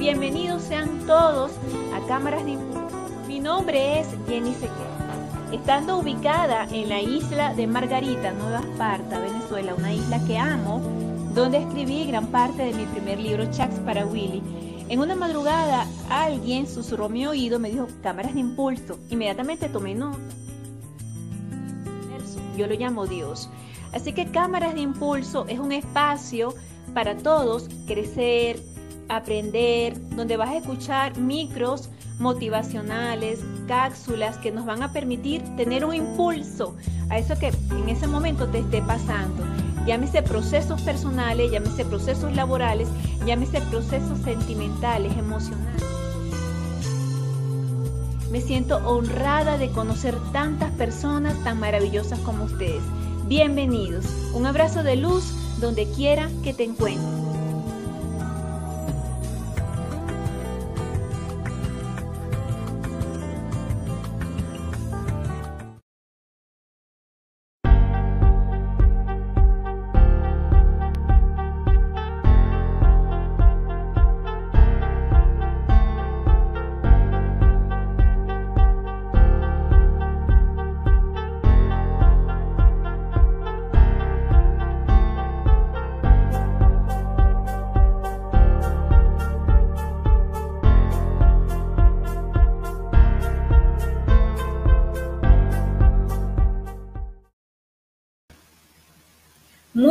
Bienvenidos sean todos a Cámaras de Impulso. Mi nombre es Jenny Sequer. Estando ubicada en la isla de Margarita, Nueva Esparta, Venezuela, una isla que amo, donde escribí gran parte de mi primer libro, Chats para Willy. En una madrugada, alguien susurró mi oído, me dijo, cámaras de impulso. Inmediatamente tomé nota. Yo lo llamo Dios. Así que Cámaras de Impulso es un espacio para todos crecer, aprender, donde vas a escuchar micros motivacionales, cápsulas que nos van a permitir tener un impulso a eso que en ese momento te esté pasando. Llámese procesos personales, llámese procesos laborales, llámese procesos sentimentales, emocionales. Me siento honrada de conocer tantas personas tan maravillosas como ustedes. Bienvenidos. Un abrazo de luz donde quiera que te encuentres.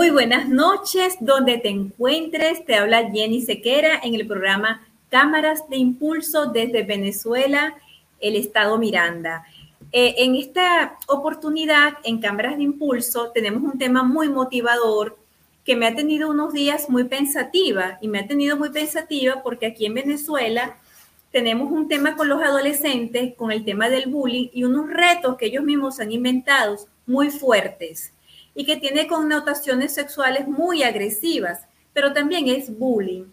Muy buenas noches, donde te encuentres. Te habla Jenny Sequera en el programa Cámaras de Impulso desde Venezuela, el estado Miranda. Eh, en esta oportunidad, en Cámaras de Impulso, tenemos un tema muy motivador que me ha tenido unos días muy pensativa y me ha tenido muy pensativa porque aquí en Venezuela tenemos un tema con los adolescentes, con el tema del bullying y unos retos que ellos mismos han inventado muy fuertes y que tiene connotaciones sexuales muy agresivas, pero también es bullying.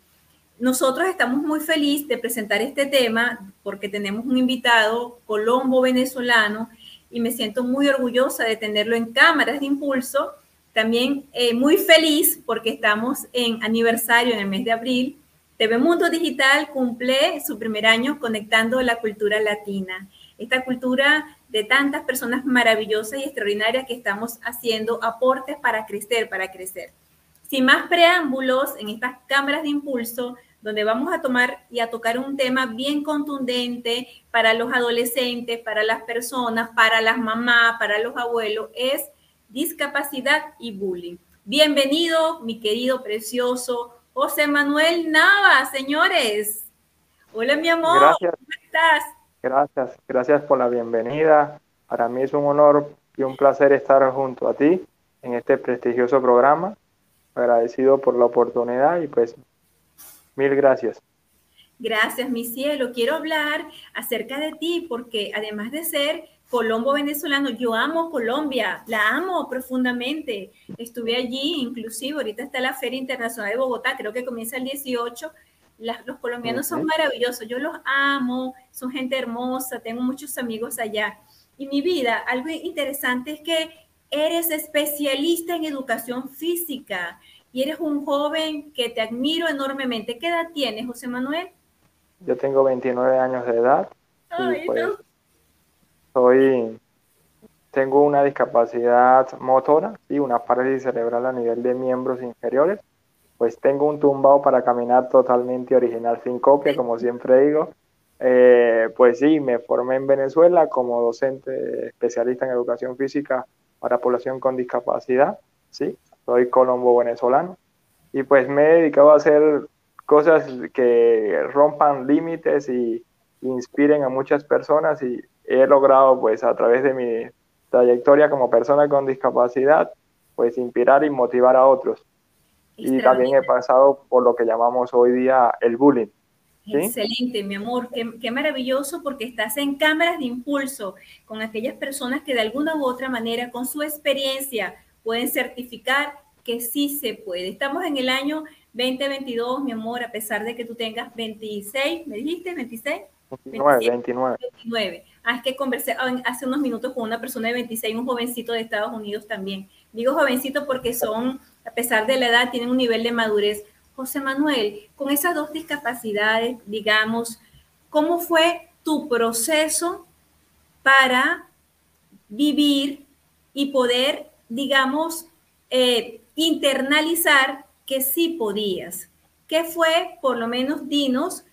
Nosotros estamos muy felices de presentar este tema porque tenemos un invitado colombo venezolano y me siento muy orgullosa de tenerlo en cámaras de impulso. También eh, muy feliz porque estamos en aniversario en el mes de abril. TV Mundo Digital cumple su primer año conectando la cultura latina. Esta cultura de tantas personas maravillosas y extraordinarias que estamos haciendo aportes para crecer, para crecer. Sin más preámbulos, en estas cámaras de impulso, donde vamos a tomar y a tocar un tema bien contundente para los adolescentes, para las personas, para las mamás, para los abuelos, es discapacidad y bullying. Bienvenido, mi querido, precioso José Manuel Nava, señores. Hola, mi amor. Gracias. ¿Cómo estás? Gracias, gracias por la bienvenida. Para mí es un honor y un placer estar junto a ti en este prestigioso programa. Agradecido por la oportunidad y pues mil gracias. Gracias, mi cielo. Quiero hablar acerca de ti porque además de ser colombo venezolano, yo amo Colombia, la amo profundamente. Estuve allí, inclusive ahorita está la Feria Internacional de Bogotá, creo que comienza el 18 los colombianos son maravillosos, yo los amo, son gente hermosa, tengo muchos amigos allá. Y mi vida, algo interesante es que eres especialista en educación física y eres un joven que te admiro enormemente. ¿Qué edad tienes, José Manuel? Yo tengo 29 años de edad. y pues, soy, tengo una discapacidad motora y una parálisis cerebral a nivel de miembros inferiores pues tengo un tumbado para caminar totalmente original sin copia, como siempre digo. Eh, pues sí, me formé en Venezuela como docente especialista en educación física para población con discapacidad, sí, soy colombo venezolano. Y pues me he dedicado a hacer cosas que rompan límites y inspiren a muchas personas y he logrado pues a través de mi trayectoria como persona con discapacidad pues inspirar y motivar a otros y también he pasado por lo que llamamos hoy día el bullying. Excelente, mi amor, qué, maravilloso porque estás en cámaras de impulso con aquellas personas que de alguna u otra manera, con su experiencia, pueden certificar que sí se puede. Estamos en el año 2022, mi amor, a pesar de que tú tengas 26, ¿me dijiste 26? 29, 29. 29. Ah, es que conversé hace unos minutos con una persona de 26, un jovencito de Estados Unidos también. Digo jovencito porque son a pesar de la edad, tienen un nivel de madurez. José Manuel, con esas dos discapacidades, digamos, ¿cómo fue tu proceso para vivir y poder, digamos, eh, internalizar que sí podías? ¿Qué fue, por lo menos, dinos,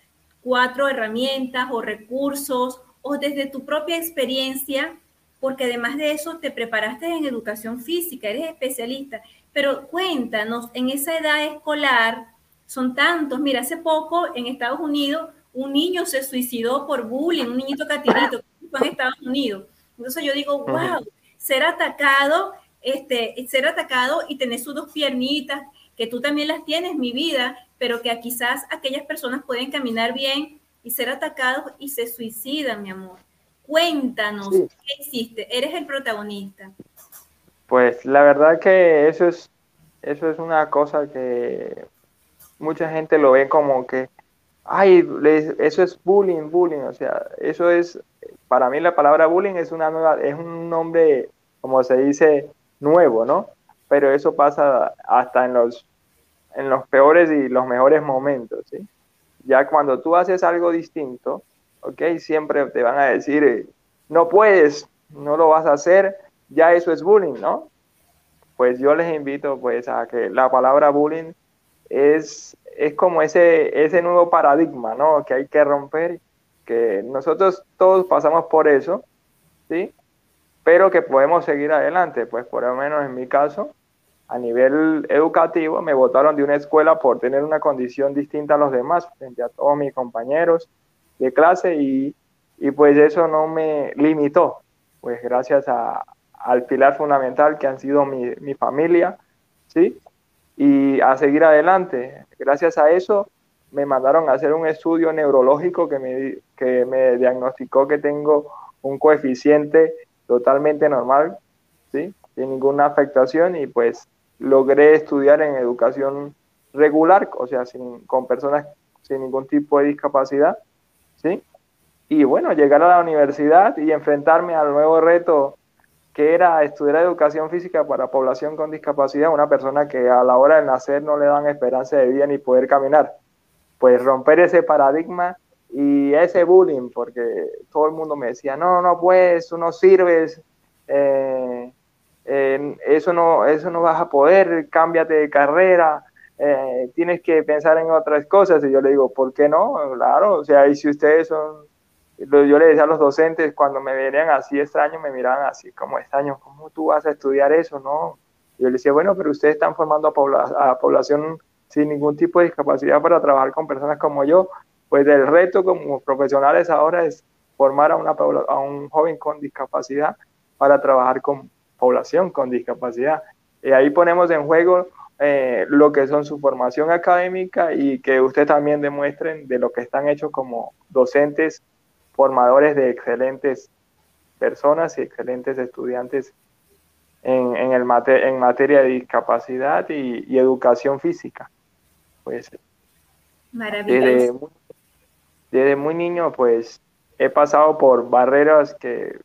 cuatro herramientas o recursos o desde tu propia experiencia, porque además de eso te preparaste en educación física, eres especialista, pero cuéntanos, en esa edad escolar son tantos, mira, hace poco en Estados Unidos un niño se suicidó por bullying, un niñito catirito fue en Estados Unidos. Entonces yo digo, wow, ser atacado, este, ser atacado y tener sus dos piernitas, que tú también las tienes, mi vida, pero que quizás aquellas personas pueden caminar bien y ser atacados y se suicidan, mi amor. Cuéntanos, ¿qué hiciste? Eres el protagonista. Pues la verdad que eso es, eso es una cosa que mucha gente lo ve como que, ay, eso es bullying, bullying, o sea, eso es, para mí la palabra bullying es una nueva, es un nombre, como se dice, nuevo, ¿no? Pero eso pasa hasta en los, en los peores y los mejores momentos, ¿sí? Ya cuando tú haces algo distinto, ¿ok? Siempre te van a decir, no puedes, no lo vas a hacer, ya eso es bullying, ¿no? Pues yo les invito pues a que la palabra bullying es, es como ese, ese nuevo paradigma, ¿no? Que hay que romper, que nosotros todos pasamos por eso, ¿sí? Pero que podemos seguir adelante, pues por lo menos en mi caso, a nivel educativo, me votaron de una escuela por tener una condición distinta a los demás, frente a todos mis compañeros de clase, y, y pues eso no me limitó, pues gracias a, al pilar fundamental que han sido mi, mi familia, ¿sí? y a seguir adelante. Gracias a eso me mandaron a hacer un estudio neurológico que me, que me diagnosticó que tengo un coeficiente totalmente normal, ¿sí? sin ninguna afectación y pues logré estudiar en educación regular, o sea, sin, con personas sin ningún tipo de discapacidad, ¿sí? Y bueno, llegar a la universidad y enfrentarme al nuevo reto que era estudiar educación física para población con discapacidad, una persona que a la hora de nacer no le dan esperanza de vida ni poder caminar. Pues romper ese paradigma y ese bullying, porque todo el mundo me decía, no, no puedes, no sirves, eh, eso, no, eso no vas a poder, cámbiate de carrera, eh, tienes que pensar en otras cosas. Y yo le digo, ¿por qué no? Claro, o sea, y si ustedes son yo le decía a los docentes cuando me venían así extraños, me miraban así como extraños, ¿cómo tú vas a estudiar eso? No. yo le decía, bueno, pero ustedes están formando a, población sin ningún tipo de discapacidad para trabajar con personas como yo. Pues el reto como profesionales ahora es formar a, una, a un joven con discapacidad para trabajar con población con discapacidad. Y ahí ponemos en juego eh, lo que son su formación académica y que ustedes también demuestren de lo que están hechos como docentes formadores de excelentes personas y excelentes estudiantes en, en, el en materia de discapacidad y, educación física. Pues, desde muy, desde muy niño, pues he pasado por barreras que,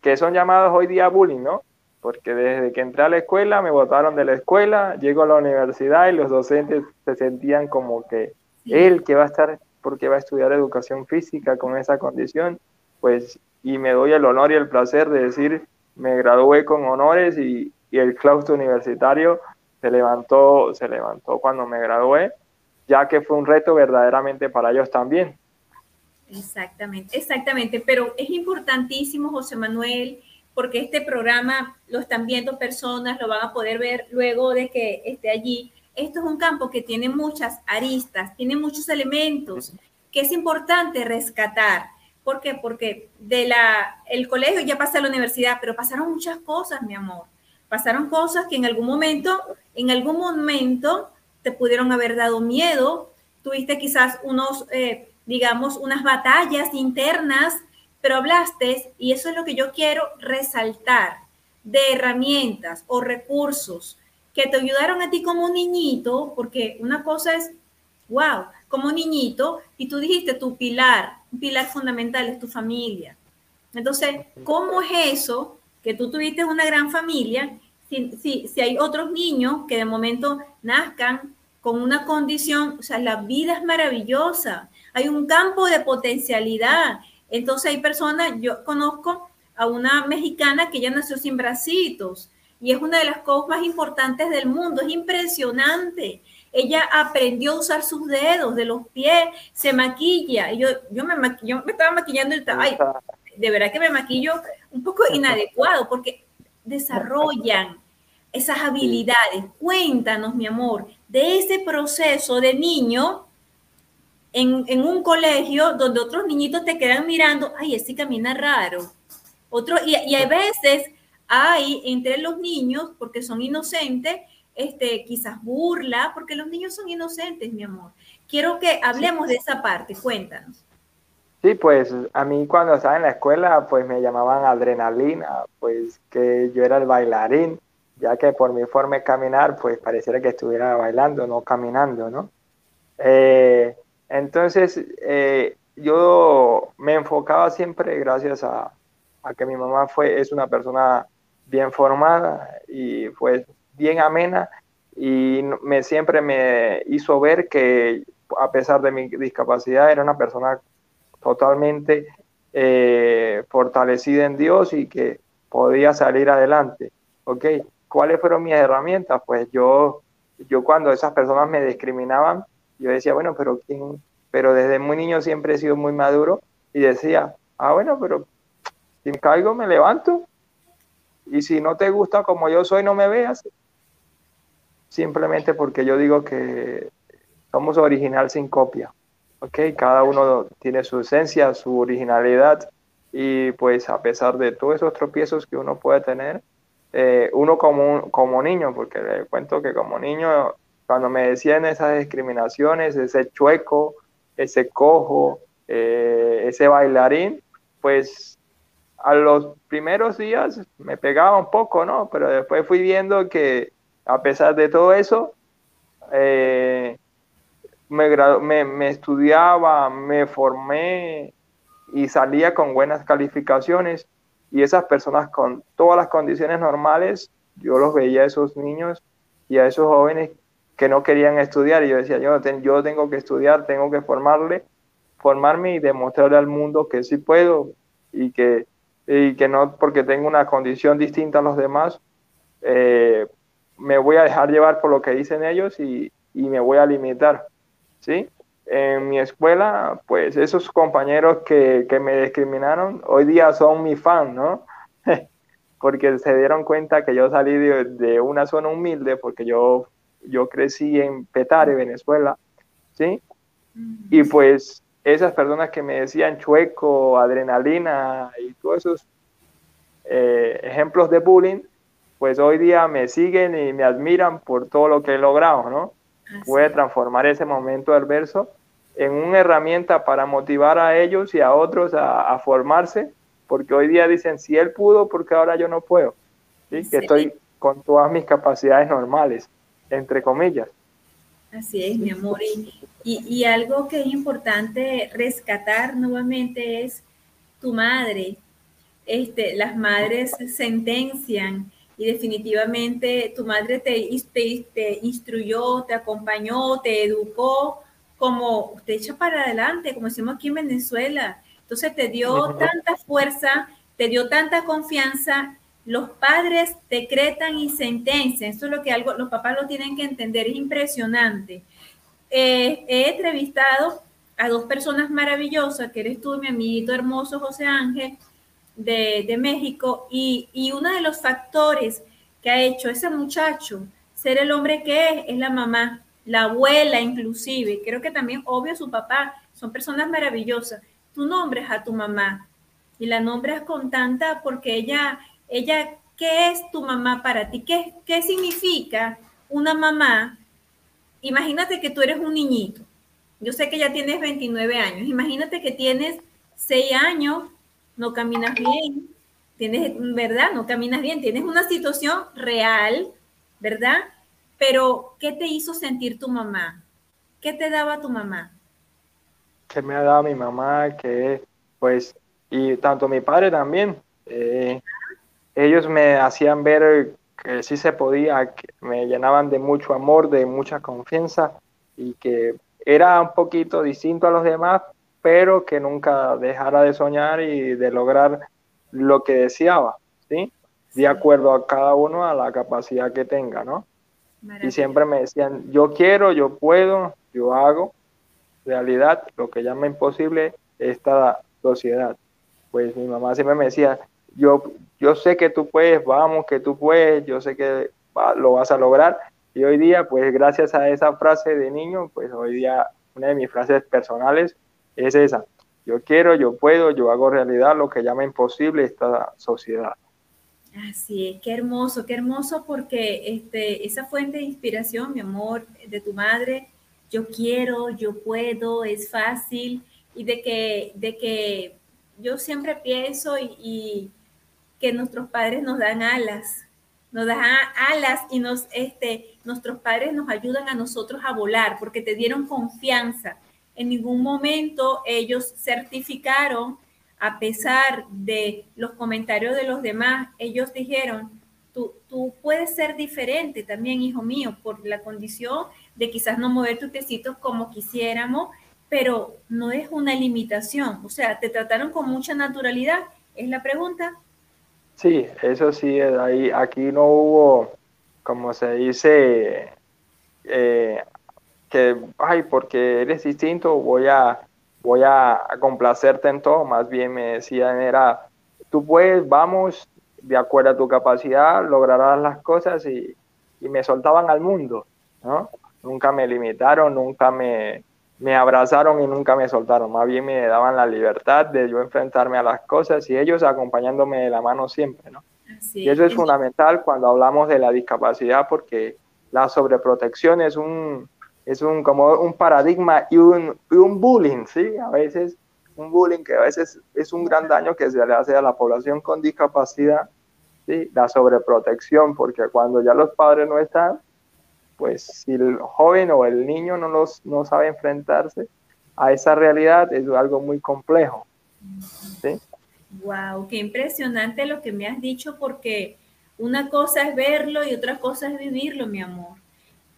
que son llamadas hoy día bullying, ¿no? Porque desde que entré a la escuela me botaron de la escuela, llego a la universidad y los docentes se sentían como que él que va a estar porque va a estudiar educación física con esa condición, pues, y me doy el honor y el placer de decir, me gradué con honores y, el claustro universitario se levantó, se levantó cuando me gradué, ya que fue un reto verdaderamente para ellos también. Exactamente, exactamente, pero es importantísimo, José Manuel, porque este programa lo están viendo personas, lo van a poder ver luego de que esté allí, esto es un campo que tiene muchas aristas, tiene muchos elementos que es importante rescatar. ¿Por qué? Porque de la, el colegio ya pasa a la universidad, pero pasaron muchas cosas, mi amor. Pasaron cosas que en algún momento, en algún momento te pudieron haber dado miedo, tuviste quizás unos, eh, digamos, unas batallas internas, pero hablaste, y eso es lo que yo quiero resaltar, de herramientas o recursos que te ayudaron a ti como niñito, porque una cosa es, wow, como niñito, y tú dijiste tu pilar, un pilar fundamental es tu familia. Entonces, ¿cómo es eso que tú tuviste una gran familia si, si, si hay otros niños que de momento nazcan con una condición, o sea, la vida es maravillosa, hay un campo de potencialidad. Entonces hay personas, yo conozco a una mexicana que ya nació sin bracitos y es una de las cosas más importantes del mundo, es impresionante. Ella aprendió a usar sus dedos de los pies, se maquilla. Yo, yo, me, yo me estaba maquillando y ay, de verdad que me maquillo un poco inadecuado porque desarrollan esas habilidades. Cuéntanos, mi amor, de ese proceso de niño en, en, un colegio donde otros niñitos te quedan mirando, ay, ese camina raro. Otro, y, y a veces hay entre los niños, porque son inocentes, este, quizás burla, porque los niños son inocentes, mi amor. Quiero que hablemos de esa parte, cuéntanos. Sí, pues a mí cuando estaba en la escuela, pues me llamaban adrenalina, pues que yo era el bailarín, ya que por mi forma de caminar, pues pareciera que estuviera bailando, no caminando, ¿no? Eh, entonces, eh, yo me enfocaba siempre, gracias a, a, que mi mamá fue, es una persona bien formada y pues bien amena y me, siempre me hizo ver que a pesar de mi discapacidad era una persona totalmente eh, fortalecida en Dios y que podía salir adelante. ¿Ok? ¿Cuáles fueron mis herramientas? Pues yo, yo cuando esas personas me discriminaban, yo decía, bueno, pero ¿quién? Pero desde muy niño siempre he sido muy maduro y decía, ah, bueno, pero si caigo me levanto y si no te gusta como yo soy, no me veas. Simplemente porque yo digo que somos original sin copia. ¿ok? Cada uno tiene su esencia, su originalidad y pues a pesar de todos esos tropiezos que uno puede tener, eh, uno como, como niño, porque le cuento que como niño, cuando me decían esas discriminaciones, ese chueco, ese cojo, eh, ese bailarín, pues a los primeros días me pegaba un poco, ¿no? Pero después fui viendo que a pesar de todo eso, eh, me, me, estudiaba, me formé y salía con buenas calificaciones y esas personas con todas las condiciones normales, yo los veía a esos niños y a esos jóvenes que no querían estudiar y yo decía, yo, yo tengo que estudiar, tengo que formarle, formarme y demostrarle al mundo que sí puedo y que, y que no porque tengo una condición distinta a los demás, eh, me voy a dejar llevar por lo que dicen ellos y, y me voy a limitar. ¿sí? En mi escuela, pues esos compañeros que, que me discriminaron, hoy día son mi fan, ¿no? porque se dieron cuenta que yo salí de, de, una zona humilde, porque yo, yo crecí en Petare, Venezuela, ¿sí? Y pues esas personas que me decían chueco, adrenalina y todos esos eh, ejemplos de bullying, pues hoy día me siguen y me admiran por todo lo que he logrado, ¿no? puede transformar ese momento adverso en una herramienta para motivar a ellos y a otros a, formarse, porque hoy día dicen, si él pudo, porque ahora yo no puedo? ¿Sí? Que estoy con todas mis capacidades normales, entre comillas. Así es, mi amor. Y, y, algo que es importante rescatar nuevamente es tu madre. Este, las madres sentencian y definitivamente tu madre te, te, instruyó, te acompañó, te educó como usted echa para adelante, como decimos aquí en Venezuela. Entonces te dio tanta fuerza, te dio tanta confianza. Los padres decretan y sentencian. Eso es lo que algo, los papás lo tienen que entender. Es impresionante. Eh, he entrevistado a dos personas maravillosas, que eres tú, mi amiguito hermoso José Ángel, de, México y, y, uno de los factores que ha hecho ese muchacho ser el hombre que es es la mamá, la abuela inclusive, creo que también obvio su papá, son personas maravillosas. Tú nombres a tu mamá y la nombras con tanta porque ella, ella, ¿qué es tu mamá para ti? ¿Qué, qué significa una mamá? Imagínate que tú eres un niñito. Yo sé que ya tienes 29 años. Imagínate que tienes 6 años no caminas bien, tienes, ¿verdad? No caminas bien, tienes una situación real, ¿verdad? Pero, ¿qué te hizo sentir tu mamá? ¿Qué te daba tu mamá? ¿Qué me ha dado mi mamá? Que, pues, y tanto mi padre también. Eh, ellos me hacían ver que sí se podía, que me llenaban de mucho amor, de mucha confianza y que era un poquito distinto a los demás, pero que nunca dejara de soñar y de lograr lo que deseaba, ¿sí? De acuerdo a cada uno a la capacidad que tenga, ¿no? Y siempre me decían, yo quiero, yo puedo, yo hago. Realidad, lo que llama imposible esta sociedad. Pues mi mamá siempre me decía, yo, yo sé que tú puedes, vamos, que tú puedes, yo sé que lo vas a lograr. Y hoy día, pues gracias a esa frase de niño, pues hoy día una de mis frases personales es esa. Yo quiero, yo puedo, yo hago realidad lo que llama imposible esta sociedad. Así es, qué hermoso, qué hermoso porque este, esa fuente de inspiración, mi amor, de tu madre, yo quiero, yo puedo, es fácil, y de que, de que yo siempre pienso y, que nuestros padres nos dan alas, nos dan alas y nos, este, nuestros padres nos ayudan a nosotros a volar porque te dieron confianza. En ningún momento ellos certificaron a pesar de los comentarios de los demás, ellos dijeron, tú, tú puedes ser diferente también, hijo mío, por la condición de quizás no mover tus piecitos como quisiéramos, pero no es una limitación. O sea, te trataron con mucha naturalidad, es la pregunta. Sí, eso sí, ahí, aquí no hubo, como se dice, eh, que, ay, porque eres distinto, voy a voy a, complacerte en todo, más bien me decían era, tú puedes, vamos, de acuerdo a tu capacidad, lograrás las cosas y, me soltaban al mundo, ¿no? Nunca me limitaron, nunca me, me abrazaron y nunca me soltaron, más bien me daban la libertad de yo enfrentarme a las cosas y ellos acompañándome de la mano siempre, ¿no? y eso es fundamental cuando hablamos de la discapacidad porque la sobreprotección es un, es un, como un paradigma y un, un bullying, ¿sí? A veces un bullying que a veces es un gran daño que se le hace a la población con discapacidad, ¿sí? La sobreprotección, porque cuando ya los padres no están, pues si el joven o el niño no, los, no sabe enfrentarse a esa realidad, es algo muy complejo, ¿sí? Wow, qué impresionante lo que me has dicho, porque una cosa es verlo y otra cosa es vivirlo, mi amor.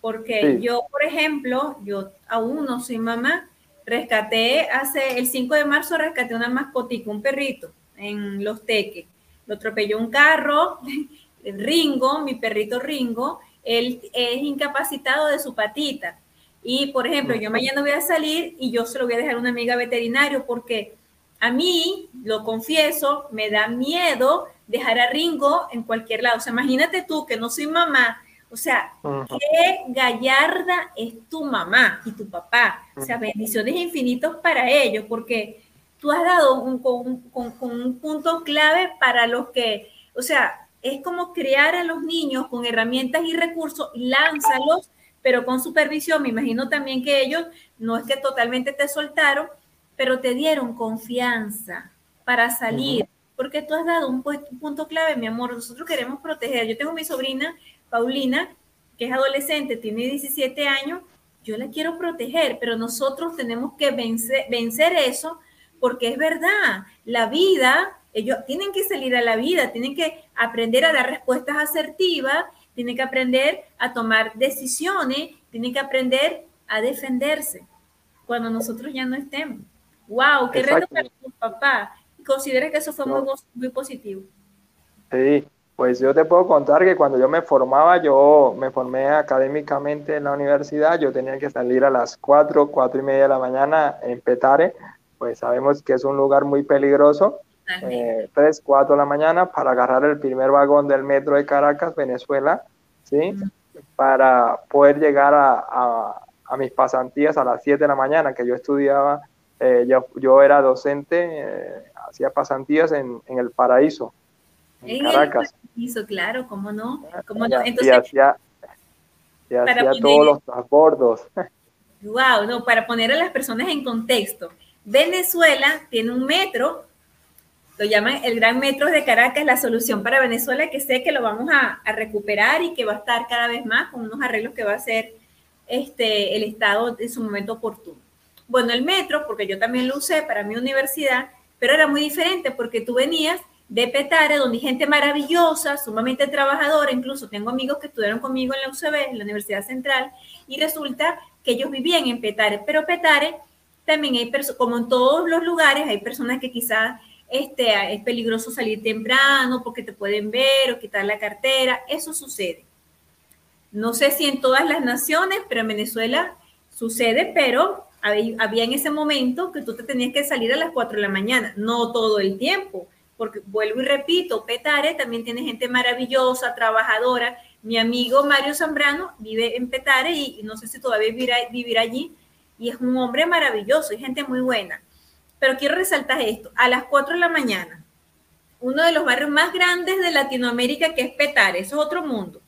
Porque yo, por ejemplo, yo aún no soy mamá, rescaté hace el 5 de marzo, rescaté una mascotica, un perrito en Los Teques. Lo atropelló un carro, Ringo, mi perrito Ringo, él es incapacitado de su patita. Y, por ejemplo, yo mañana voy a salir y yo se lo voy a dejar a una amiga veterinario porque a mí, lo confieso, me da miedo dejar a Ringo en cualquier lado. O sea, imagínate tú que no soy mamá, o sea, qué gallarda es tu mamá y tu papá. O sea, bendiciones infinitos para ellos, porque tú has dado un, con, un punto clave para los que, o sea, es como crear a los niños con herramientas y recursos, lánzalos, pero con supervisión. Me imagino también que ellos no es que totalmente te soltaron, pero te dieron confianza para salir, porque tú has dado un, un punto clave, mi amor. Nosotros queremos proteger. Yo tengo mi sobrina Paulina, que es adolescente, tiene 17 años, yo la quiero proteger, pero nosotros tenemos que vencer, vencer eso porque es verdad, la vida, ellos tienen que salir a la vida, tienen que aprender a dar respuestas asertivas, tienen que aprender a tomar decisiones, tienen que aprender a defenderse cuando nosotros ya no estemos. ¡Wow! ¡Qué reto para tu papá! Considera que eso fue muy, muy positivo. Sí, pues yo te puedo contar que cuando yo me formaba, yo me formé académicamente en la universidad, yo tenía que salir a las 4, 4 y media de la mañana en Petare, pues sabemos que es un lugar muy peligroso, eh, 3, 4 de la mañana para agarrar el primer vagón del metro de Caracas, Venezuela, ¿sí? Para poder llegar a, a, mis pasantías a las 7 de la mañana, que yo estudiaba, eh, yo, yo, era docente, eh, hacía pasantías en, en el paraíso, en, Caracas. Hizo, claro, ¿cómo no? ¿Cómo no? Entonces, y hacía, todos los transbordos. Wow, no, para poner a las personas en contexto. Venezuela tiene un metro, lo llaman el Gran Metro de Caracas, la solución para Venezuela, que sé que lo vamos a, recuperar y que va a estar cada vez más con unos arreglos que va a hacer este, el Estado en su momento oportuno. Bueno, el metro, porque yo también lo usé para mi universidad, pero era muy diferente porque tú venías de Petare, donde hay gente maravillosa, sumamente trabajadora, incluso tengo amigos que estudiaron conmigo en la UCB, en la Universidad Central, y resulta que ellos vivían en Petare, pero Petare también hay personas, como en todos los lugares, hay personas que quizás este, es peligroso salir temprano porque te pueden ver o quitar la cartera, eso sucede. No sé si en todas las naciones, pero en Venezuela sucede, pero había en ese momento que tú te tenías que salir a las 4 de la mañana, no todo el tiempo, porque vuelvo y repito, Petare también tiene gente maravillosa, trabajadora. Mi amigo Mario Zambrano vive en Petare y, no sé si todavía vivirá, vivir allí, y es un hombre maravilloso y gente muy buena. Pero quiero resaltar esto, a las 4 de la mañana, uno de los barrios más grandes de Latinoamérica que es Petare, eso es otro mundo.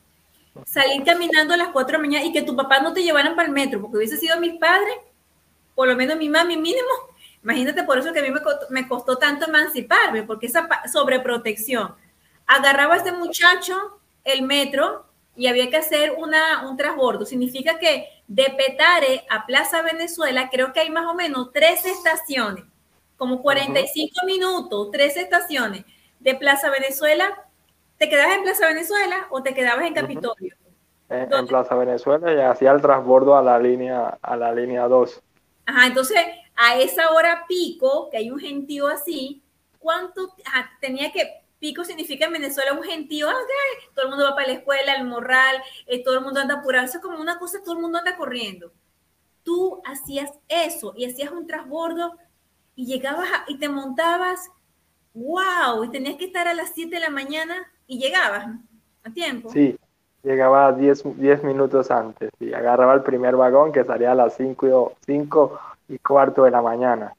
Salir caminando a las 4 de la mañana y que tu papá no te llevaran para el metro, porque hubiese sido mis padres, por lo menos mi mami mínimo. Imagínate por eso que a mí me costó, tanto emanciparme, porque esa sobreprotección. Agarraba a este muchacho el metro y había que hacer una, un transbordo. Significa que de Petare a Plaza Venezuela creo que hay más o menos tres estaciones como 45 minutos, tres estaciones de Plaza Venezuela. ¿Te quedabas en Plaza Venezuela o te quedabas en Capitolio? en, Plaza Venezuela y hacía el transbordo a la línea a la línea 2. Ajá, entonces a esa hora pico, que hay un gentío así, ¿cuánto tenía que pico significa en Venezuela un gentío, todo el mundo va para la escuela, el morral, eh, todo el mundo anda apurado, eso es como una cosa, todo el mundo anda corriendo. Tú hacías eso y hacías un transbordo y llegabas y te montabas, wow, y tenías que estar a las 7 de la mañana y llegabas a tiempo. Sí, llegaba 10, minutos antes y agarraba el primer vagón que salía a las 5 y, y cuarto de la mañana.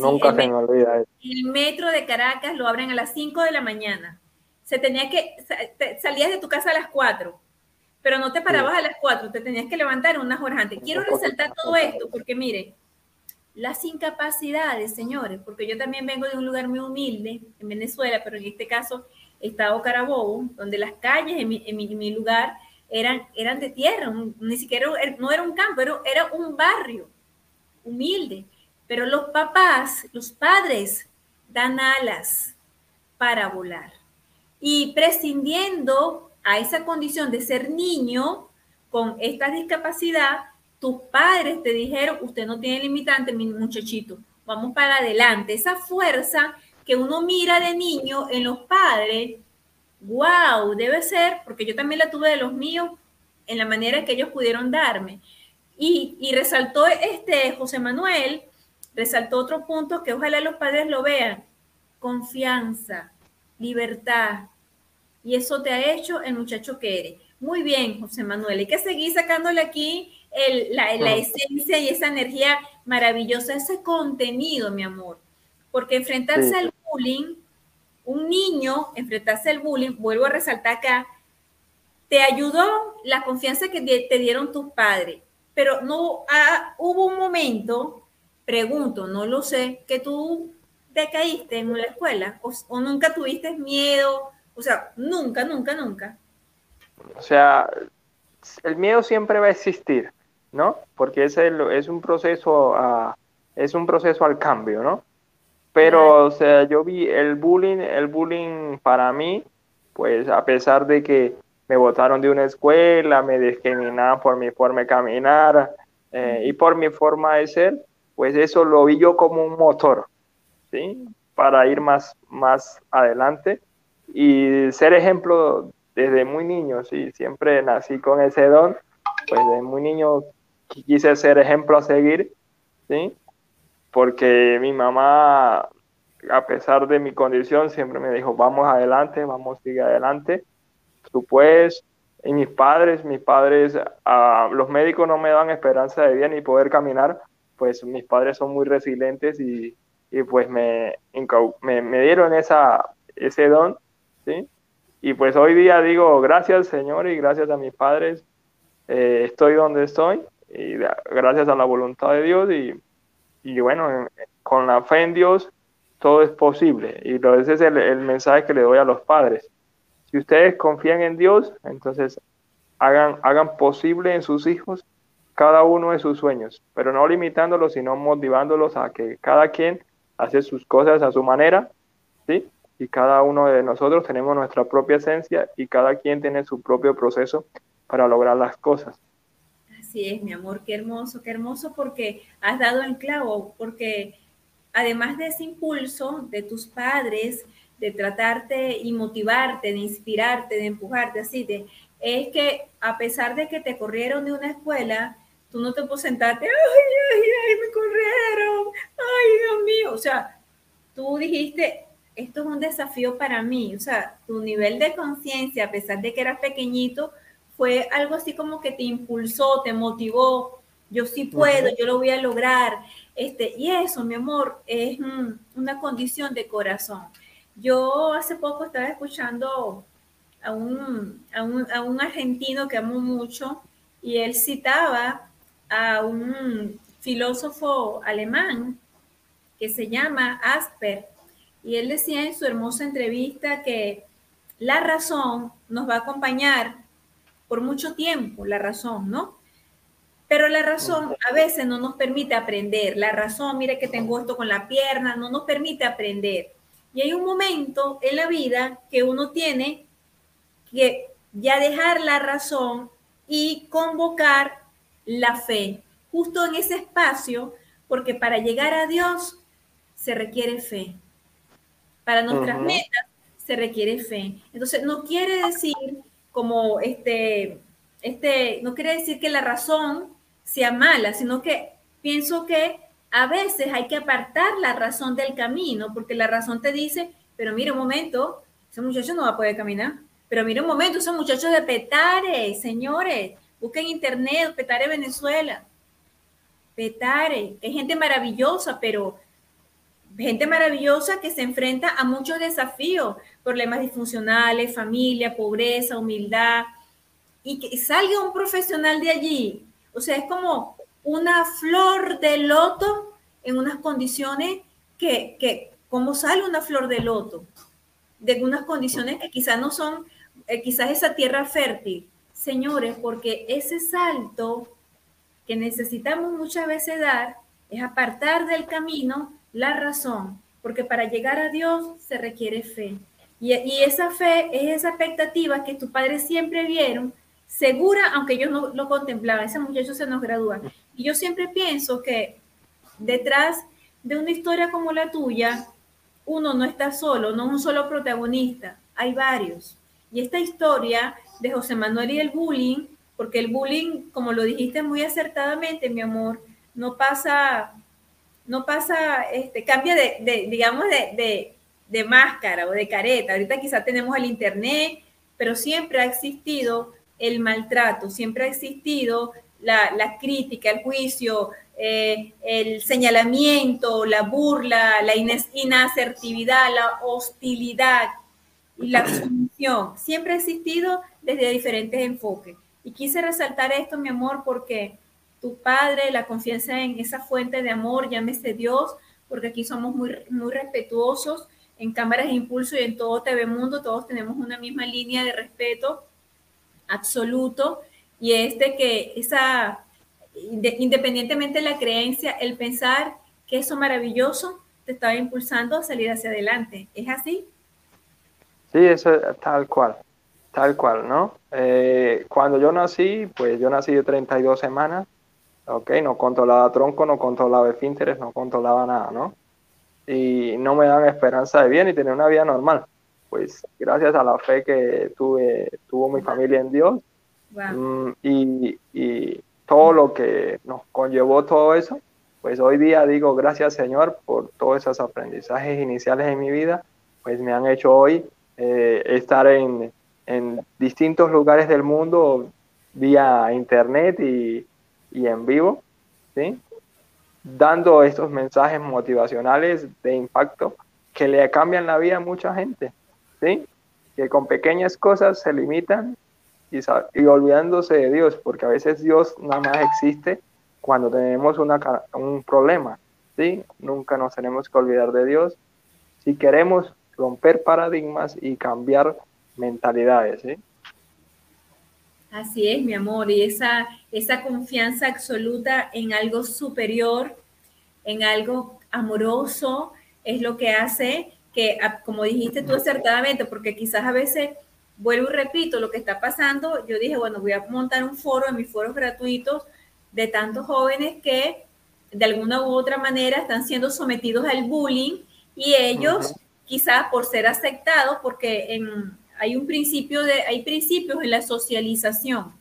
Nunca se me olvida eso. El metro de Caracas lo abren a las 5 de la mañana. Se tenía que, salías de tu casa a las 4, pero no te parabas a las 4, te tenías que levantar unas horas antes. Quiero resaltar todo esto porque mire, las incapacidades, señores, porque yo también vengo de un lugar muy humilde, en Venezuela, pero en este caso, Estado Carabobo, donde las calles en mi, lugar eran, eran de tierra, ni siquiera no era un campo, era, era un barrio humilde. Pero los papás, los padres, dan alas para volar. Y prescindiendo a esa condición de ser niño con esta discapacidad, tus padres te dijeron, usted no tiene limitante, mi muchachito, vamos para adelante. Esa fuerza que uno mira de niño en los padres, wow, debe ser, porque yo también la tuve de los míos, en la manera que ellos pudieron darme. Y, resaltó este José Manuel, resaltó otro punto que ojalá los padres lo vean, confianza, libertad. Y eso te ha hecho el muchacho que eres. Muy bien, José Manuel, hay que seguir sacándole aquí la, esencia y esa energía maravillosa, ese contenido, mi amor. Porque enfrentarse al bullying, un niño, enfrentarse al bullying, vuelvo a resaltar acá, te ayudó la confianza que te dieron tus padres, pero no ah, hubo un momento, pregunto, no lo sé, que tú te caíste en la escuela o nunca tuviste miedo, o sea, nunca, nunca, nunca. O sea, el miedo siempre va a existir. ¿No? Porque es, es, un proceso es un proceso al cambio, ¿no? Pero, o sea, yo vi el bullying, el bullying para mí, pues a pesar de que me botaron de una escuela, me discriminaban por mi forma de caminar eh, y por mi forma de ser, pues eso lo vi yo como un motor, ¿sí? Para ir más, más adelante y ser ejemplo desde muy niño, sí, siempre nací con ese don, pues desde muy niño quise ser ejemplo a seguir, ¿sí? Porque mi mamá, a pesar de mi condición, siempre me dijo, vamos adelante, vamos, sigue adelante. Tú puedes. Y mis padres, mis padres, ah, los médicos no me dan esperanza de vida ni poder caminar, pues mis padres son muy resilientes y, y pues me, me, me, dieron esa, ese don, ¿sí? Y pues hoy día digo, gracias Señor y gracias a mis padres, eh, estoy donde estoy y gracias a la voluntad de Dios y, y bueno, con la fe en Dios todo es posible y ese es el, el, mensaje que le doy a los padres. Si ustedes confían en Dios, entonces hagan, hagan posible en sus hijos cada uno de sus sueños, pero no limitándolos, sino motivándolos a que cada quien hace sus cosas a su manera, ¿sí? y cada uno de nosotros tenemos nuestra propia esencia y cada quien tiene su propio proceso para lograr las cosas. Así es, mi amor, qué hermoso, qué hermoso porque has dado el clavo, porque además de ese impulso de tus padres, de tratarte y motivarte, de inspirarte, de empujarte, así, de, es que a pesar de que te corrieron de una escuela, tú no te puedes sentarte, ay, ay, ay, me corrieron, ay, Dios mío, o sea, tú dijiste, esto es un desafío para mí, o sea, tu nivel de conciencia, a pesar de que eras pequeñito, fue algo así como que te impulsó, te motivó, yo sí puedo, yo lo voy a lograr, este, y eso, mi amor, es una condición de corazón. Yo hace poco estaba escuchando a un, a un, argentino que amo mucho y él citaba a un filósofo alemán que se llama Asper y él decía en su hermosa entrevista que la razón nos va a acompañar por mucho tiempo, la razón, ¿no? Pero la razón a veces no nos permite aprender. La razón, mire que tengo esto con la pierna, no nos permite aprender. Y hay un momento en la vida que uno tiene que ya dejar la razón y convocar la fe, justo en ese espacio, porque para llegar a Dios se requiere fe. Para nuestras metas se requiere fe. Entonces, no quiere decir como este, este, no quiere decir que la razón sea mala, sino que pienso que a veces hay que apartar la razón del camino, porque la razón te dice, pero mira un momento, ese muchacho no va a poder caminar. Pero mira un momento, esos muchachos de Petare, señores, busquen internet, Petare Venezuela. Petare, es gente maravillosa, pero gente maravillosa que se enfrenta a muchos desafíos, problemas disfuncionales, familia, pobreza, humildad, y que salga un profesional de allí. O sea, es como una flor de loto en unas condiciones que, que ¿cómo sale una flor de loto? De unas condiciones que quizás no son, eh, quizás esa tierra fértil. Señores, porque ese salto que necesitamos muchas veces dar es apartar del camino la razón, porque para llegar a Dios se requiere fe. Y, esa fe es esa expectativa que tus padres siempre vieron, segura, aunque ellos no lo contemplaban, ese muchacho se nos gradúa. Y yo siempre pienso que detrás de una historia como la tuya, uno no está solo, no es un solo protagonista, hay varios. Y esta historia de José Manuel y el bullying, porque el bullying, como lo dijiste muy acertadamente, mi amor, no pasa, no pasa, este, cambia de, digamos, de, de, máscara o de careta. Ahorita quizá tenemos el internet, pero siempre ha existido el maltrato, siempre ha existido la, la crítica, el juicio, eh, el señalamiento, la burla, la inasertividad, la hostilidad y la sumisión. Siempre ha existido desde diferentes enfoques. Y quise resaltar esto, mi amor, porque tu padre, la confianza en esa fuente de amor, llámese Dios, porque aquí somos muy, muy respetuosos en Cámaras de Impulso y en todo TV Mundo, todos tenemos una misma línea de respeto absoluto y es de que esa independientemente de la creencia, el pensar que eso maravilloso te estaba impulsando a salir hacia adelante. ¿Es así? Sí, eso es tal cual, tal cual, ¿no? Eh, cuando yo nací, pues yo nací de 32 semanas, ok, no controlaba tronco, no controlaba esfínteres, no controlaba nada, ¿no? Y no me dan esperanza de bien y tener una vida normal. Pues gracias a la fe que tuve, tuvo mi familia en Dios mm, y, y todo lo que nos conllevó todo eso, pues hoy día digo gracias Señor por todos esos aprendizajes iniciales en mi vida, pues me han hecho hoy eh, estar en, en, distintos lugares del mundo vía internet y, y en vivo, ¿sí? Dando estos mensajes motivacionales de impacto que le cambian la vida a mucha gente, ¿sí? que con pequeñas cosas se limitan y, olvidándose de Dios, porque a veces Dios nada más existe cuando tenemos una, un problema, ¿sí? Nunca nos tenemos que olvidar de Dios si queremos romper paradigmas y cambiar mentalidades, ¿sí? Así es, mi amor, y esa, esa confianza absoluta en algo superior, en algo amoroso, es lo que hace que, ah, como dijiste tú acertadamente, porque quizás a veces, vuelvo y repito, lo que está pasando, yo dije, bueno, voy a montar un foro en mis foros gratuitos de tantos jóvenes que de alguna u otra manera están siendo sometidos al bullying y ellos, quizás por ser aceptados, porque en, hay un principio de, hay principios en la socialización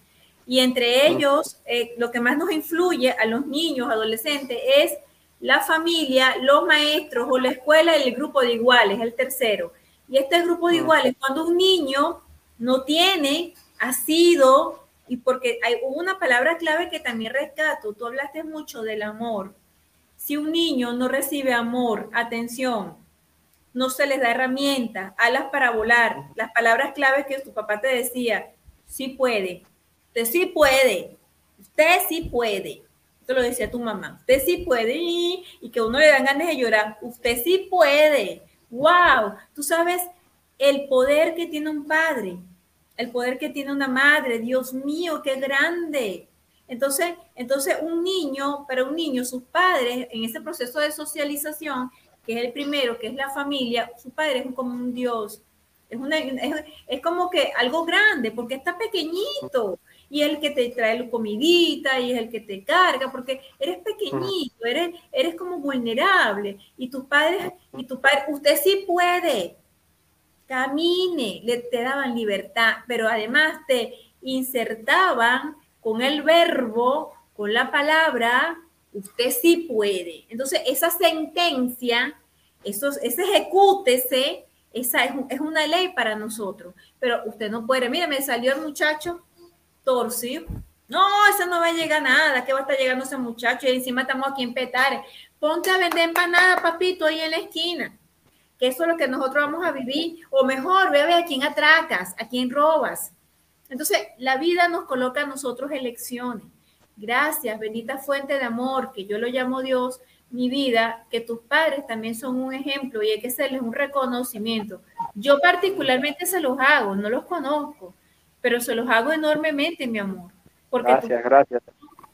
y entre ellos eh, lo que más nos influye a los niños, adolescentes, es la familia, los maestros o la escuela el grupo de iguales, el tercero. Y este grupo de iguales, cuando un niño no tiene, ha sido, y porque hay una palabra clave que también rescato, tú hablaste mucho del amor. Si un niño no recibe amor, atención, no se les da herramientas, alas para volar, las palabras claves que tu papá te decía, sí puede, usted sí puede, usted sí puede. Esto lo decía tu mamá, usted sí puede y, que uno le dan ganas de llorar, usted sí puede. Wow, tú sabes el poder que tiene un padre, el poder que tiene una madre, Dios mío, qué grande. Entonces, entonces un niño, para un niño, sus padres en ese proceso de socialización que es el primero, que es la familia, su padre es como un Dios. Es, una, es, como que algo grande, porque está pequeñito y es el que te trae la comidita y es el que te carga, porque eres pequeñito, eres, eres como vulnerable. Y tus padres, y tu padre, usted sí puede, camine, le, te daban libertad, pero además te insertaban con el verbo, con la palabra, usted sí puede. Entonces, esa sentencia, esos, ese ejecútese, esa es, una ley para nosotros. Pero usted no puede, mire, me salió el muchacho torcido. No, eso no va a llegar a nada. ¿Qué va a estar llegando ese muchacho? Y encima estamos aquí en Petare. Ponte a vender empanadas, papito, ahí en la esquina. Que eso es lo que nosotros vamos a vivir. O mejor, ve a ver a quién atracas, a quién robas. Entonces, la vida nos coloca a nosotros elecciones. Gracias, bendita fuente de amor, que yo lo llamo Dios, mi vida, que tus padres también son un ejemplo y hay que hacerles un reconocimiento. Yo particularmente se los hago, no los conozco, pero se los hago enormemente, mi amor. Porque gracias, gracias.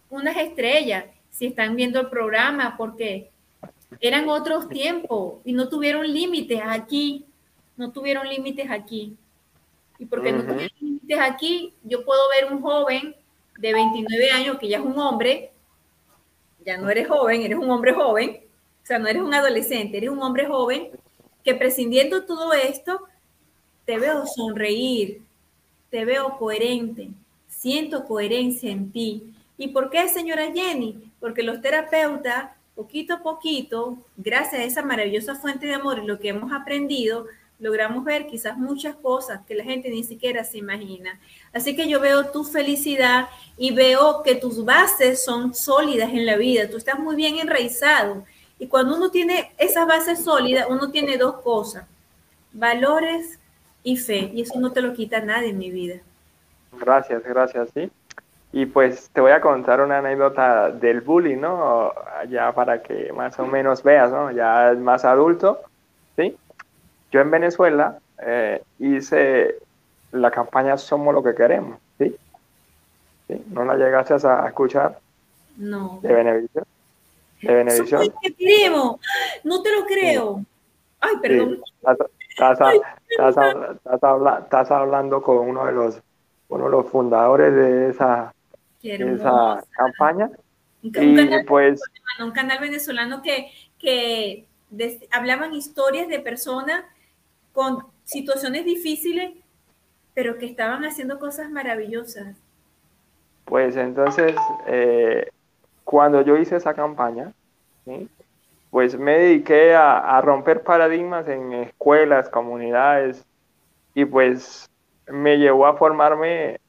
Unas estrellas, si están viendo el programa, porque eran otros tiempos y no tuvieron límites aquí, no tuvieron límites aquí. Y porque no tuvieron límites aquí, yo puedo ver un joven de 29 años, que ya es un hombre, ya no eres joven, eres un hombre joven, o sea, no eres un adolescente, eres un hombre joven, que prescindiendo todo esto, te veo sonreír, te veo coherente, siento coherencia en ti. ¿Y por qué, señora Jenny? Porque los terapeutas, poquito a poquito, gracias a esa maravillosa fuente de amor y lo que hemos aprendido, logramos ver quizás muchas cosas que la gente ni siquiera se imagina. Así que yo veo tu felicidad y veo que tus bases son sólidas en la vida, tú estás muy bien enraizado. Y cuando uno tiene esas bases sólidas, uno tiene dos cosas, valores y fe, y eso no te lo quita nadie en mi vida. Gracias, gracias, sí. Y pues te voy a contar una anécdota del bullying, ¿no? Ya para que más o menos veas, ¿no? Ya más adulto. Yo en Venezuela eh, hice la campaña Somos lo que queremos, ¿sí? ¿No la llegaste a escuchar? No. ¿De Benevisión? ¿De Benevisión? Somos lo que queremos. No te lo creo. Ay, perdón. Estás, hablando con uno de los uno de los fundadores de esa, esa campaña. Un, canal, pues, un canal venezolano que, que hablaban historias de personas con situaciones difíciles, pero que estaban haciendo cosas maravillosas. Pues entonces, eh, cuando yo hice esa campaña, pues me dediqué a, romper paradigmas en escuelas, comunidades, y pues me llevó a formarme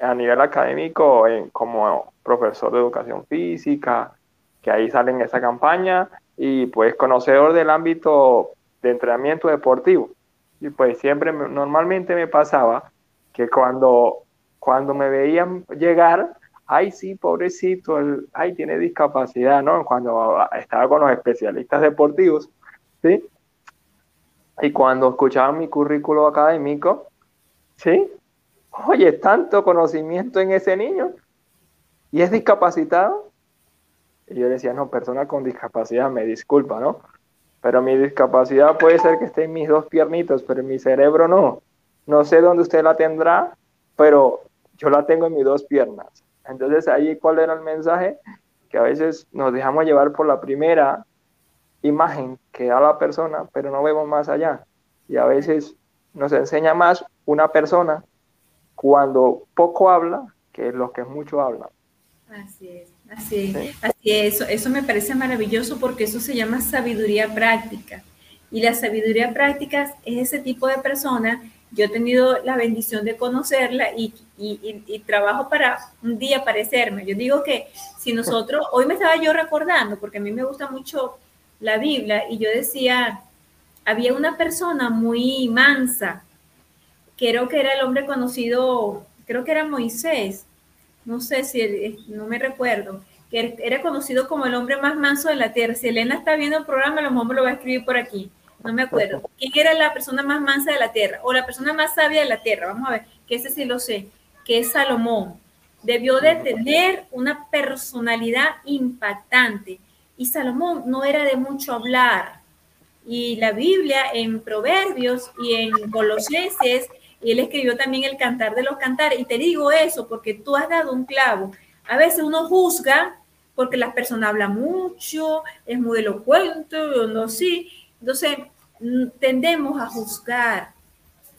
a nivel académico como profesor de educación física, que ahí sale en esa campaña, y pues conocedor del ámbito de entrenamiento deportivo. Y pues siempre, normalmente me pasaba que cuando, cuando me veían llegar, ay, sí, pobrecito, ay, tiene discapacidad, ¿no? Cuando estaba con los especialistas deportivos, ¿sí? Y cuando escuchaban mi currículo académico, ¿sí? Oye, tanto conocimiento en ese niño y es discapacitado. Y yo decía, no, persona con discapacidad, me disculpa, ¿no? Pero mi discapacidad puede ser que esté en mis dos piernitas, pero en mi cerebro no. No sé dónde usted la tendrá, pero yo la tengo en mis dos piernas. Entonces ahí cuál era el mensaje, que a veces nos dejamos llevar por la primera imagen que da la persona, pero no vemos más allá. Y a veces nos enseña más una persona cuando poco habla que lo que mucho habla. Así es, así es, así es. Eso, eso me parece maravilloso porque eso se llama sabiduría práctica. Y la sabiduría práctica es ese tipo de persona. Yo he tenido la bendición de conocerla y, y, y, trabajo para un día parecerme. Yo digo que si nosotros, hoy me estaba yo recordando, porque a mí me gusta mucho la Biblia, y yo decía, había una persona muy mansa, creo que era el hombre conocido, creo que era Moisés, no sé si, no me recuerdo, que era conocido como el hombre más manso de la tierra. Si Elena está viendo el programa, a lo mejor lo va a escribir por aquí, no me acuerdo. ¿Quién era la persona más mansa de la tierra? O la persona más sabia de la tierra, vamos a ver, que ese sí lo sé, que es Salomón. Debió de tener una personalidad impactante. Y Salomón no era de mucho hablar. Y la Biblia en Proverbios y en Colosenses él escribió también el cantar de los cantares. Y te digo eso porque tú has dado un clavo. A veces uno juzga porque las personas hablan mucho, es muy elocuente, no sí. Entonces, mm, tendemos a juzgar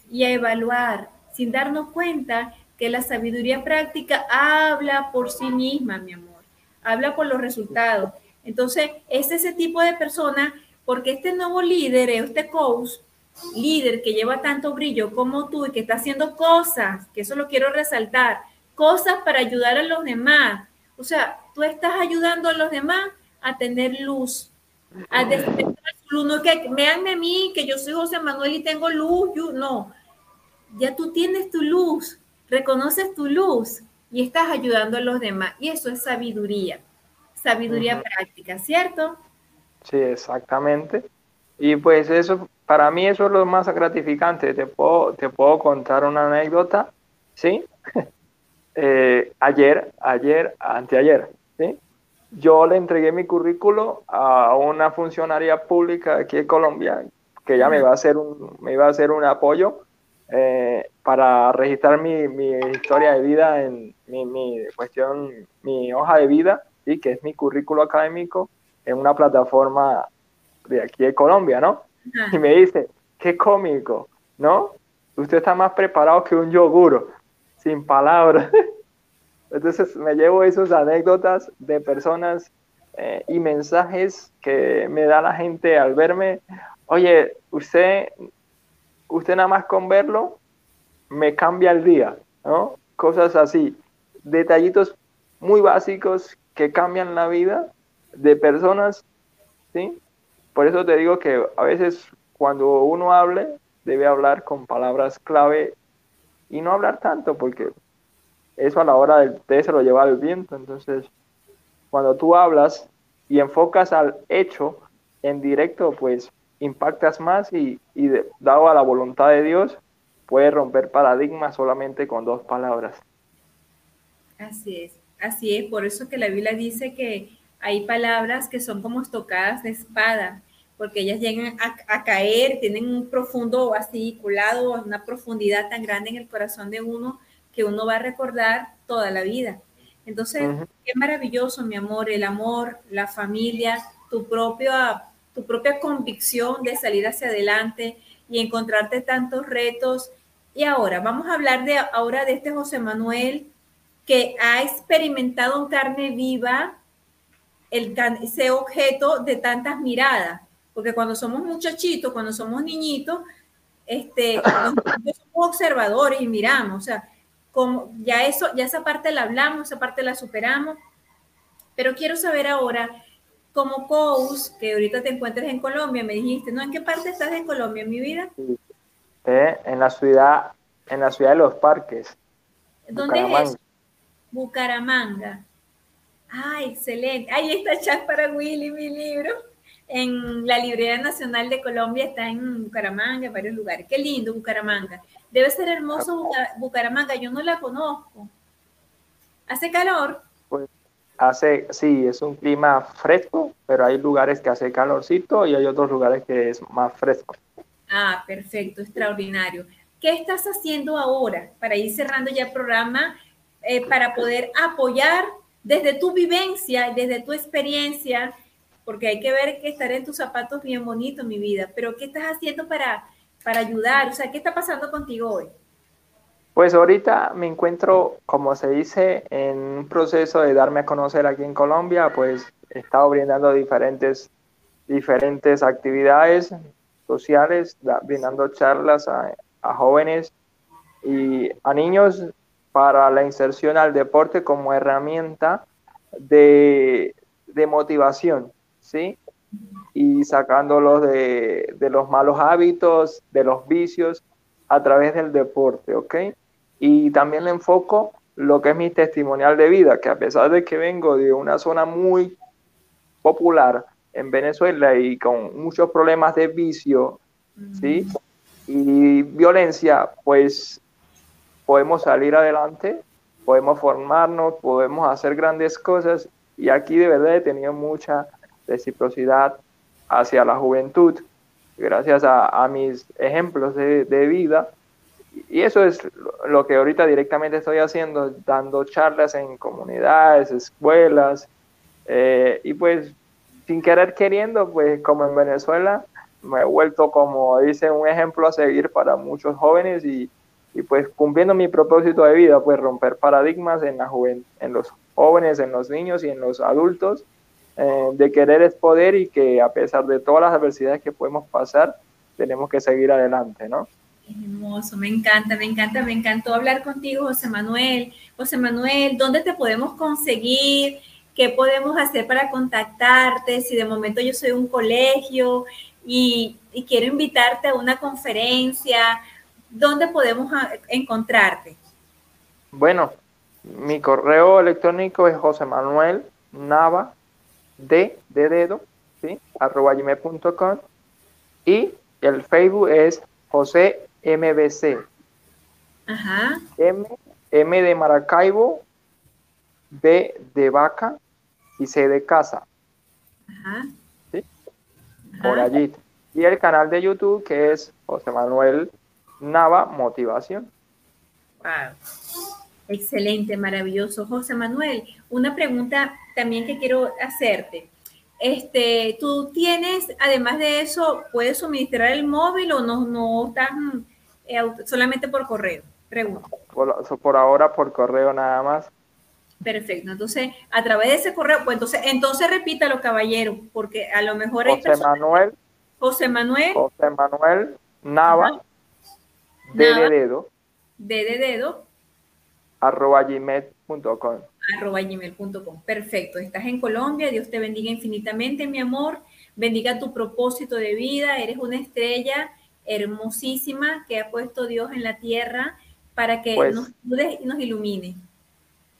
y a evaluar sin darnos cuenta que la sabiduría práctica habla por sí misma, mi amor, habla por los resultados. Entonces, es ese tipo de persona, porque este nuevo líder, este coach, líder que lleva tanto brillo como tú y que está haciendo cosas, que eso lo quiero resaltar, cosas para ayudar a los demás. O sea, tú estás ayudando a los demás a tener luz, a despertar su luz. No que veanme a mí, que yo soy José Manuel y tengo luz. Yo, no, ya tú tienes tu luz, reconoces tu luz y estás ayudando a los demás. Y eso es sabiduría, sabiduría práctica, ¿cierto? Sí, exactamente. Y pues eso para mí eso es lo más gratificante. Te puedo, te puedo contar una anécdota, ¿sí? Eh, ayer, ayer, anteayer, ¿sí? Yo le entregué mi currículo a una funcionaria pública aquí en Colombia que ya me va a hacer un, me iba a hacer un apoyo eh, para registrar mi, mi, historia de vida en mi, mi, cuestión, mi hoja de vida, ¿sí? que es mi currículo académico en una plataforma de aquí de Colombia, ¿no? Y me dice, qué cómico, ¿no? Usted está más preparado que un yogur, sin palabras. Entonces me llevo esas anécdotas de personas eh, y mensajes que me da la gente al verme. Oye, usted, usted nada más con verlo me cambia el día, ¿no? Cosas así, detallitos muy básicos que cambian la vida de personas, ¿sí? Por eso te digo que a veces cuando uno hable, debe hablar con palabras clave y no hablar tanto, porque eso a la hora del té se lo lleva el viento. Entonces, cuando tú hablas y enfocas al hecho en directo, pues impactas más y, dado a la voluntad de Dios, puedes romper paradigmas solamente con dos palabras. Así es, así es. Por eso que la Biblia dice que hay palabras que son como estocadas de espada, porque ellas llegan a, caer, tienen un profundo así colado, una profundidad tan grande en el corazón de uno que uno va a recordar toda la vida. Entonces, qué maravilloso, mi amor, el amor, la familia, tu propia, tu propia convicción de salir hacia adelante y encontrarte tantos retos. Y ahora, vamos a hablar de ahora de este José Manuel que ha experimentado en carne viva el, ese objeto de tantas miradas, porque cuando somos muchachitos, cuando somos niñitos, este, somos observadores y miramos, o sea, como ya eso, ya esa parte la hablamos, esa parte la superamos, pero quiero saber ahora, como coach, que ahorita te encuentres en Colombia, me dijiste, ¿no? ¿En qué parte estás en Colombia, en mi vida? Eh, en la ciudad, en la ciudad de los parques. ¿Dónde es? Bucaramanga. Ah, excelente. Ahí está chat para Willy, mi libro. En la Librería Nacional de Colombia está en Bucaramanga, en varios lugares. Qué lindo Bucaramanga. Debe ser hermoso Bucaramanga, yo no la conozco. ¿Hace calor? Pues Hace, sí, es un clima fresco, pero hay lugares que hace calorcito y hay otros lugares que es más fresco. Ah, perfecto, extraordinario. ¿Qué estás haciendo ahora para ir cerrando ya el programa, eh, para poder apoyar desde tu vivencia, desde tu experiencia, porque hay que ver que estar en tus zapatos bien bonito, mi vida, pero ¿qué estás haciendo para, para ayudar? O sea, ¿qué está pasando contigo hoy? Pues ahorita me encuentro, como se dice, en un proceso de darme a conocer aquí en Colombia, pues he estado brindando diferentes, diferentes actividades sociales, brindando charlas a, a jóvenes y a niños para la inserción al deporte como herramienta de, de motivación, ¿sí? Y sacándolos de, de, los malos hábitos, de los vicios, a través del deporte, ¿ok? Y también le enfoco lo que es mi testimonial de vida, que a pesar de que vengo de una zona muy popular en Venezuela y con muchos problemas de vicio, ¿sí? y violencia, pues podemos salir adelante, podemos formarnos, podemos hacer grandes cosas. Y aquí de verdad he tenido mucha reciprocidad hacia la juventud gracias a, mis ejemplos de, vida. Y eso es lo que ahorita directamente estoy haciendo, dando charlas en comunidades, escuelas eh, y pues sin querer queriendo, pues como en Venezuela me he vuelto, como dice, un ejemplo a seguir para muchos jóvenes y, y pues cumpliendo mi propósito de vida, pues romper paradigmas en, la en los jóvenes, en los niños y en los adultos, eh, de querer es poder y que a pesar de todas las adversidades que podemos pasar, tenemos que seguir adelante, ¿no? Hermoso, me encanta, me encanta, me encantó hablar contigo, José Manuel. José Manuel, ¿dónde te podemos conseguir? ¿Qué podemos hacer para contactarte? Si de momento yo soy un colegio, y, quiero invitarte a una conferencia. ¿Dónde podemos ah, encontrarte? Bueno, mi correo electrónico es José Manuel Nava de, de dedo, ¿sí? arroba gmail.com y el Facebook es José MBC. Ajá. M, M de Maracaibo, B de vaca y C de casa. Ajá por allí. Y el canal de YouTube que es José Manuel Nava Motivación. Wow. Excelente, maravilloso. José Manuel, una pregunta también que quiero hacerte. Este, ¿Tú tienes, además de eso, puedes suministrar el móvil o no, no estás eh, solamente por correo? Pregunta. Por, por, ahora por correo nada más. Perfecto. Entonces, a través de ese correo, pues entonces, entonces repítalo, caballero, porque a lo mejor hay José Manuel. José Manuel. José Manuel Nava. D de dedo. D de dedo. Arroba gmail.com. Arroba gmail.com. Perfecto. Estás en Colombia. Dios te bendiga infinitamente, mi amor. Bendiga tu propósito de vida. Eres una estrella hermosísima que ha puesto Dios en la tierra para que pues nos ayude y nos ilumine.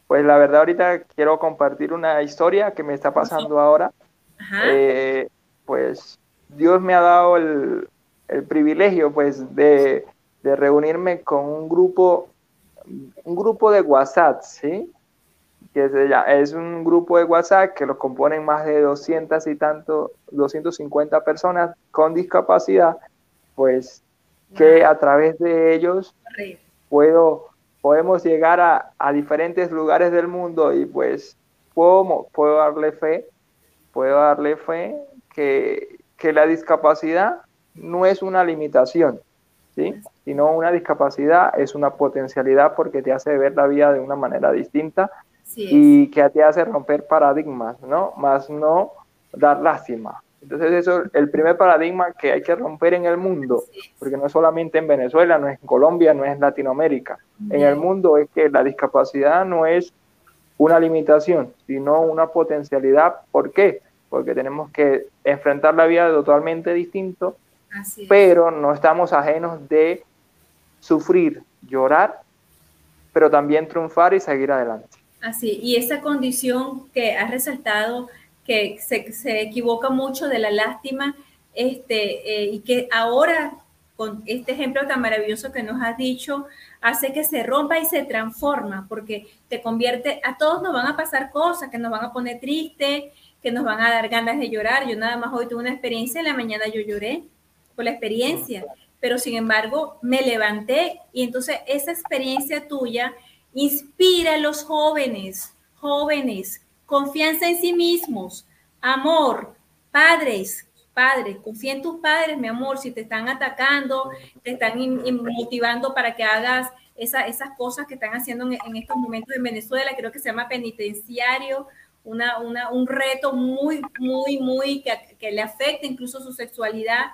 Pues la verdad ahorita quiero compartir una historia que me está pasando ahora. Eh, pues Dios me ha dado el, privilegio pues de, reunirme con un grupo, un grupo de WhatsApp, ¿sí? Que es un grupo de WhatsApp que lo componen más de 200 y tanto, 250 personas con discapacidad, pues que a través de ellos puedo podemos llegar a, diferentes lugares del mundo y pues puedo, puedo darle fe, puedo darle fe que, la discapacidad no es una limitación, ¿sí? sino una discapacidad es una potencialidad porque te hace ver la vida de una manera distinta y que te hace romper paradigmas, ¿no? Más no dar lástima. Entonces eso es el primer paradigma que hay que romper en el mundo, porque no es solamente en Venezuela, no es en Colombia, no es en Latinoamérica. En el mundo es que la discapacidad no es una limitación, sino una potencialidad. ¿Por qué? Porque tenemos que enfrentar la vida totalmente distinto, pero no estamos ajenos de sufrir, llorar, pero también triunfar y seguir adelante. Así, y esa condición que has resaltado que se, se equivoca mucho de la lástima este, eh, y que ahora con este ejemplo tan maravilloso que nos has dicho, hace que se rompa y se transforma, porque te convierte, a todos nos van a pasar cosas que nos van a poner tristes, que nos van a dar ganas de llorar. Yo nada más hoy tuve una experiencia, en la mañana yo lloré por la experiencia, pero sin embargo me levanté y entonces esa experiencia tuya inspira a los jóvenes, jóvenes, confianza en sí mismos, amor, padres, padres, confía en tus padres, mi amor, si te están atacando, te están motivando para que hagas esas cosas que están haciendo en, estos momentos en Venezuela, creo que se llama penitenciario, una, un reto muy, muy, muy que, que le afecta incluso su sexualidad.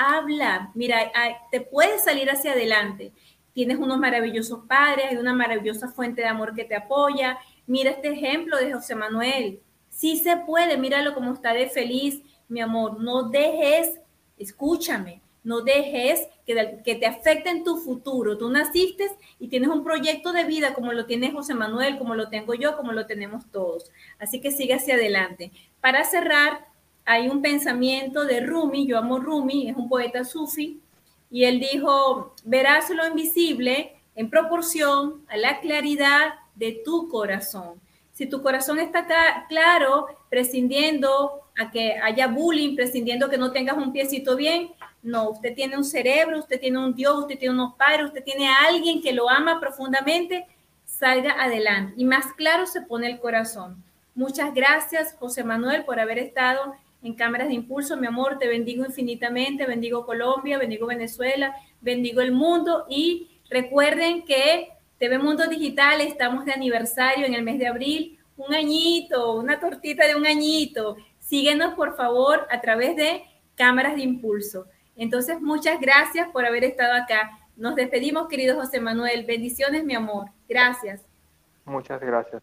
Habla, mira, te puedes salir hacia adelante. Tienes unos maravillosos padres, hay una maravillosa fuente de amor que te apoya. Mira este ejemplo de José Manuel. Sí se puede, míralo como está de feliz, mi amor. No dejes, escúchame, no dejes que, que te afecte en tu futuro. Tú naciste y tienes un proyecto de vida como lo tiene José Manuel, como lo tengo yo, como lo tenemos todos. Así que sigue hacia adelante. Para cerrar, hay un pensamiento de Rumi, yo amo Rumi, es un poeta sufi, y él dijo, verás lo invisible en proporción a la claridad de tu corazón. Si tu corazón está claro, prescindiendo a que haya bullying, prescindiendo que no tengas un piecito bien, no, usted tiene un cerebro, usted tiene un Dios, usted tiene unos padres, usted tiene a alguien que lo ama profundamente, salga adelante. Y más claro se pone el corazón. Muchas gracias, José Manuel, por haber estado en Cámaras de Impulso. Mi amor, te bendigo infinitamente, bendigo Colombia, bendigo Venezuela, bendigo el mundo y recuerden que TV Mundo Digital, estamos de aniversario en el mes de abril, un añito, una tortita de un añito. Síguenos, por favor, a través de Cámaras de Impulso. Entonces, muchas gracias por haber estado acá. Nos despedimos, querido José Manuel. Bendiciones, mi amor. Gracias. Muchas gracias.